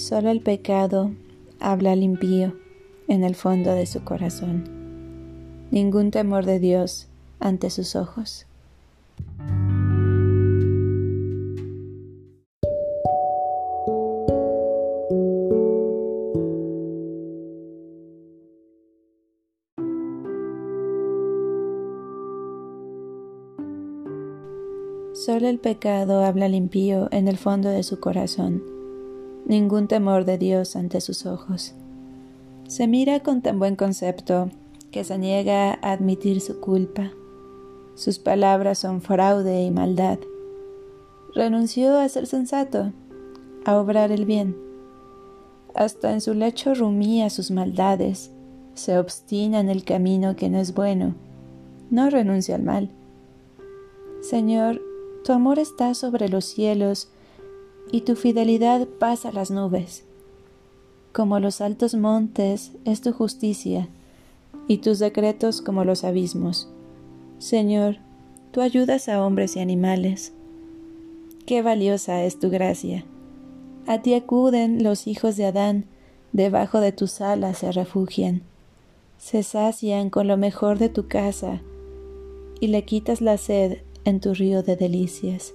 Solo el pecado habla al impío en el fondo de su corazón. Ningún temor de Dios ante sus ojos. Solo el pecado habla al impío en el fondo de su corazón ningún temor de Dios ante sus ojos. Se mira con tan buen concepto que se niega a admitir su culpa. Sus palabras son fraude y maldad. Renunció a ser sensato, a obrar el bien. Hasta en su lecho rumía sus maldades, se obstina en el camino que no es bueno, no renuncia al mal. Señor, tu amor está sobre los cielos y tu fidelidad pasa las nubes. Como los altos montes es tu justicia, y tus decretos como los abismos. Señor, tú ayudas a hombres y animales. Qué valiosa es tu gracia. A ti acuden los hijos de Adán, debajo de tus alas se refugian. Se sacian con lo mejor de tu casa, y le quitas la sed en tu río de delicias.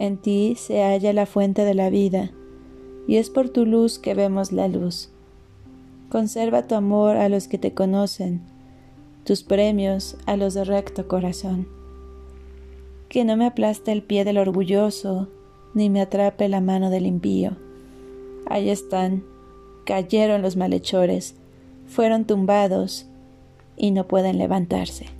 En ti se halla la fuente de la vida, y es por tu luz que vemos la luz. Conserva tu amor a los que te conocen, tus premios a los de recto corazón. Que no me aplaste el pie del orgulloso, ni me atrape la mano del impío. Ahí están, cayeron los malhechores, fueron tumbados y no pueden levantarse.